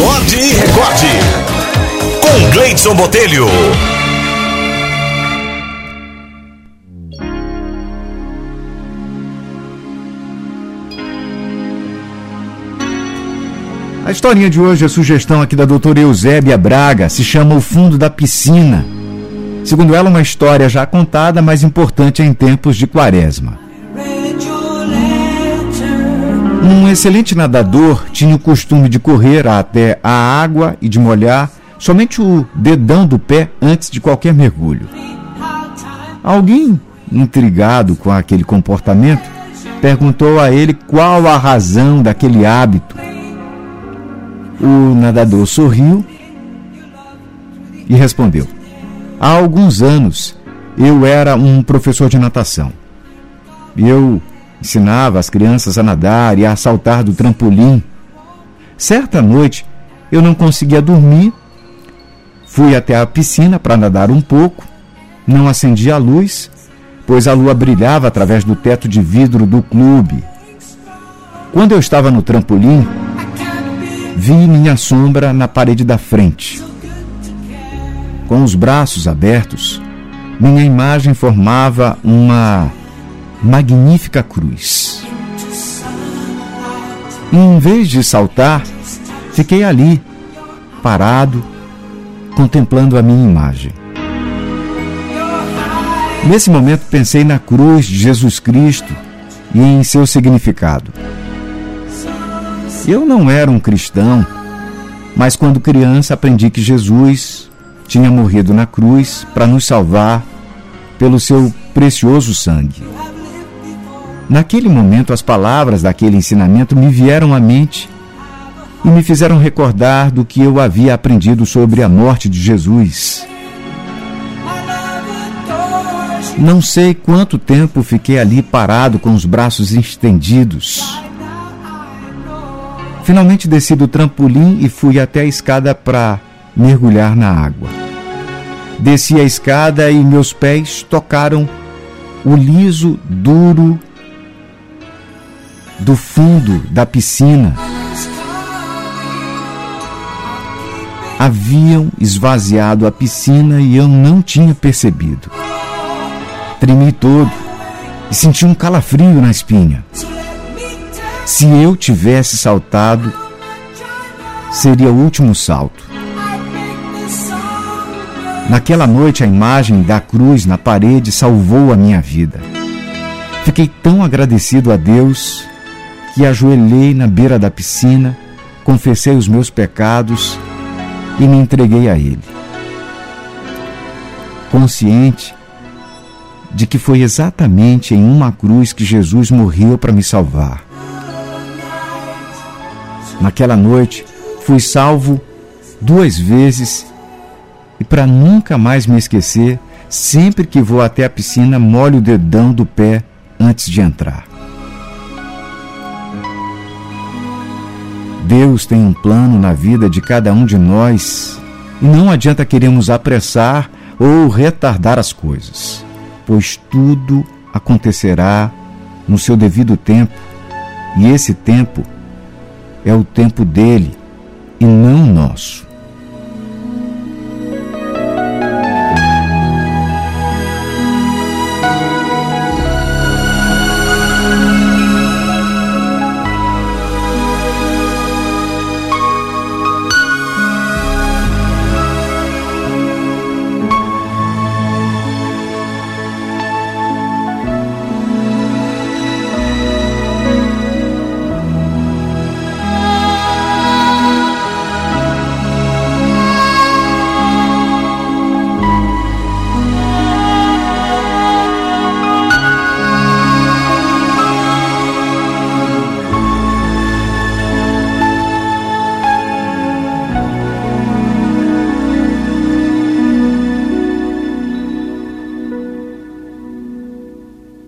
Acorde e recorde. Com Gleidson Botelho. A historinha de hoje é sugestão aqui da doutora Eusébia Braga, se chama O Fundo da Piscina. Segundo ela, uma história já contada, mas importante em tempos de quaresma. Um excelente nadador tinha o costume de correr até a água e de molhar somente o dedão do pé antes de qualquer mergulho. Alguém, intrigado com aquele comportamento, perguntou a ele qual a razão daquele hábito o nadador sorriu e respondeu: Há alguns anos eu era um professor de natação. Eu ensinava as crianças a nadar e a saltar do trampolim. Certa noite eu não conseguia dormir. Fui até a piscina para nadar um pouco. Não acendi a luz, pois a lua brilhava através do teto de vidro do clube. Quando eu estava no trampolim, vi minha sombra na parede da frente. Com os braços abertos, minha imagem formava uma magnífica cruz. E, em vez de saltar, fiquei ali, parado, contemplando a minha imagem. Nesse momento pensei na cruz de Jesus Cristo e em seu significado. Eu não era um cristão, mas quando criança aprendi que Jesus tinha morrido na cruz para nos salvar pelo seu precioso sangue. Naquele momento, as palavras daquele ensinamento me vieram à mente e me fizeram recordar do que eu havia aprendido sobre a morte de Jesus. Não sei quanto tempo fiquei ali parado com os braços estendidos Finalmente desci do trampolim e fui até a escada para mergulhar na água. Desci a escada e meus pés tocaram o liso duro do fundo da piscina. Haviam esvaziado a piscina e eu não tinha percebido. Tremi todo e senti um calafrio na espinha. Se eu tivesse saltado, seria o último salto. Naquela noite, a imagem da cruz na parede salvou a minha vida. Fiquei tão agradecido a Deus que ajoelhei na beira da piscina, confessei os meus pecados e me entreguei a Ele. Consciente de que foi exatamente em uma cruz que Jesus morreu para me salvar. Naquela noite, fui salvo duas vezes e para nunca mais me esquecer, sempre que vou até a piscina, molho o dedão do pé antes de entrar. Deus tem um plano na vida de cada um de nós e não adianta queremos apressar ou retardar as coisas, pois tudo acontecerá no seu devido tempo e esse tempo é o tempo dele e não nosso.